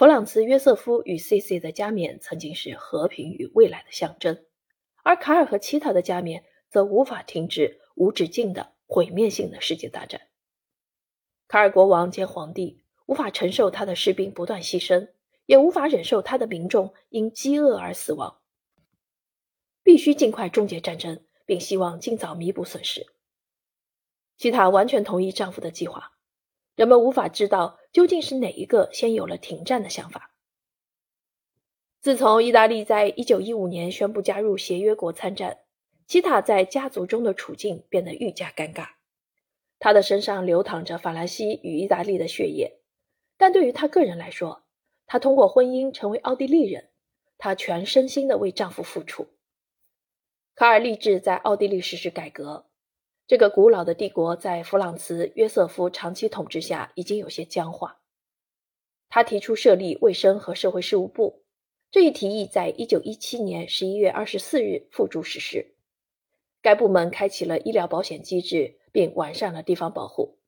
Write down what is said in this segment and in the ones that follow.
弗朗茨·约瑟夫与 C.C. 的加冕曾经是和平与未来的象征，而卡尔和其他的加冕则无法停止无止境的毁灭性的世界大战。卡尔国王兼皇帝无法承受他的士兵不断牺牲，也无法忍受他的民众因饥饿而死亡，必须尽快终结战争，并希望尽早弥补损失。齐塔完全同意丈夫的计划。人们无法知道究竟是哪一个先有了停战的想法。自从意大利在1915年宣布加入协约国参战，齐塔在家族中的处境变得愈加尴尬。她的身上流淌着法兰西与意大利的血液，但对于她个人来说，她通过婚姻成为奥地利人，她全身心的为丈夫付出。卡尔立志在奥地利实施改革。这个古老的帝国在弗朗茨·约瑟夫长期统治下已经有些僵化。他提出设立卫生和社会事务部，这一提议在1917年11月24日付诸实施。该部门开启了医疗保险机制，并完善了地方保护。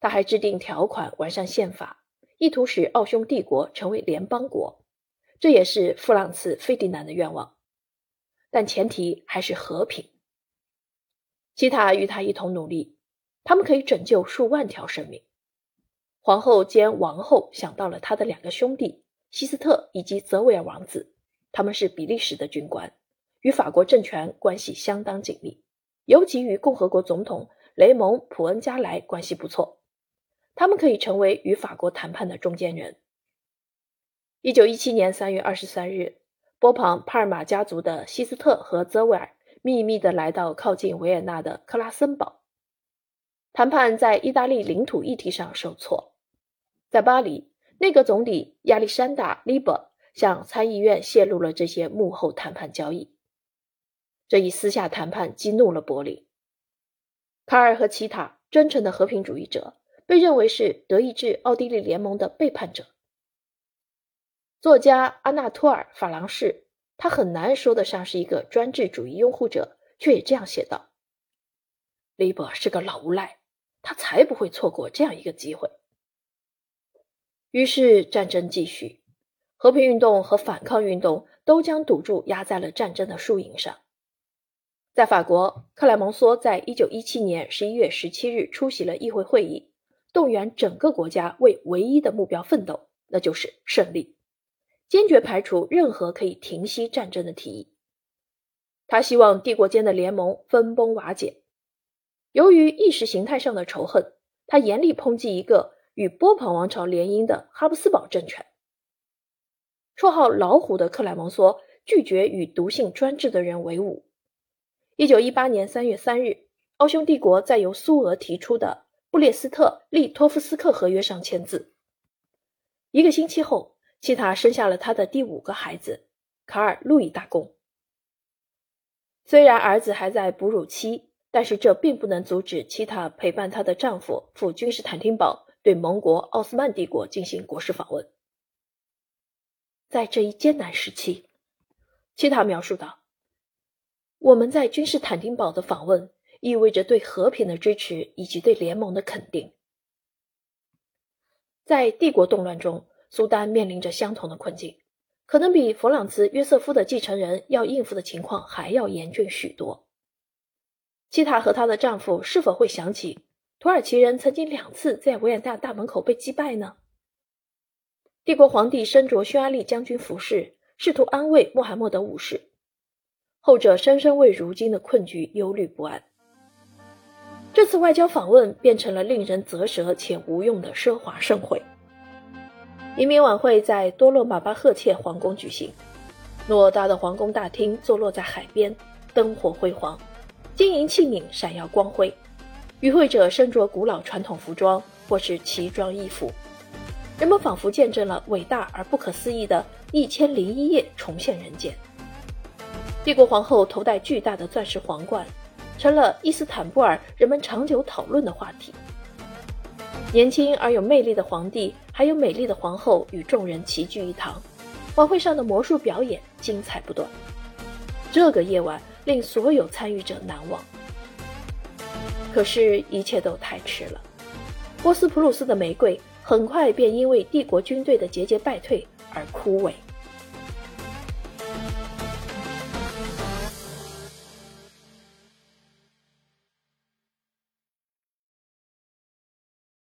他还制定条款，完善宪法，意图使奥匈帝国成为联邦国，这也是弗朗茨·费迪南的愿望。但前提还是和平。其他与他一同努力，他们可以拯救数万条生命。皇后兼王后想到了他的两个兄弟希斯特以及泽维尔王子，他们是比利时的军官，与法国政权关系相当紧密，尤其与共和国总统雷蒙·普恩加莱关系不错。他们可以成为与法国谈判的中间人。一九一七年三月二十三日，波旁帕尔马家族的希斯特和泽维尔。秘密地来到靠近维也纳的克拉森堡，谈判在意大利领土议题上受挫。在巴黎，内阁总理亚历山大·利伯向参议院泄露了这些幕后谈判交易。这一私下谈判激怒了柏林。卡尔和其他真诚的和平主义者被认为是德意志奥地利联盟的背叛者。作家阿纳托尔·法郎士。他很难说得上是一个专制主义拥护者，却也这样写道：“利伯是个老无赖，他才不会错过这样一个机会。”于是战争继续，和平运动和反抗运动都将赌注压在了战争的输赢上。在法国，克莱蒙梭在一九一七年十一月十七日出席了议会会议，动员整个国家为唯一的目标奋斗，那就是胜利。坚决排除任何可以停息战争的提议。他希望帝国间的联盟分崩瓦解。由于意识形态上的仇恨，他严厉抨击一个与波旁王朝联姻的哈布斯堡政权。绰号“老虎”的克莱蒙梭拒绝与独性专制的人为伍。一九一八年三月三日，奥匈帝国在由苏俄提出的布列斯特利托夫斯克合约上签字。一个星期后。齐塔生下了他的第五个孩子卡尔路易大公。虽然儿子还在哺乳期，但是这并不能阻止齐塔陪伴她的丈夫赴君士坦丁堡对盟国奥斯曼帝国进行国事访问。在这一艰难时期，齐塔描述道：“我们在君士坦丁堡的访问意味着对和平的支持以及对联盟的肯定。”在帝国动乱中。苏丹面临着相同的困境，可能比弗朗茨·约瑟夫的继承人要应付的情况还要严峻许多。基塔和她的丈夫是否会想起土耳其人曾经两次在维也纳大门口被击败呢？帝国皇帝身着匈牙利将军服饰，试图安慰穆罕默德五世，后者深深为如今的困局忧虑不安。这次外交访问变成了令人啧舌且无用的奢华盛会。移民晚会在多洛马巴赫切皇宫举行，偌大的皇宫大厅坐落在海边，灯火辉煌，金银器皿闪耀光辉。与会者身着古老传统服装或是奇装异服，人们仿佛见证了伟大而不可思议的一千零一夜重现人间。帝国皇后头戴巨大的钻石皇冠，成了伊斯坦布尔人们长久讨论的话题。年轻而有魅力的皇帝，还有美丽的皇后与众人齐聚一堂。晚会上的魔术表演精彩不断。这个夜晚令所有参与者难忘。可是，一切都太迟了。波斯普鲁斯的玫瑰很快便因为帝国军队的节节败退而枯萎。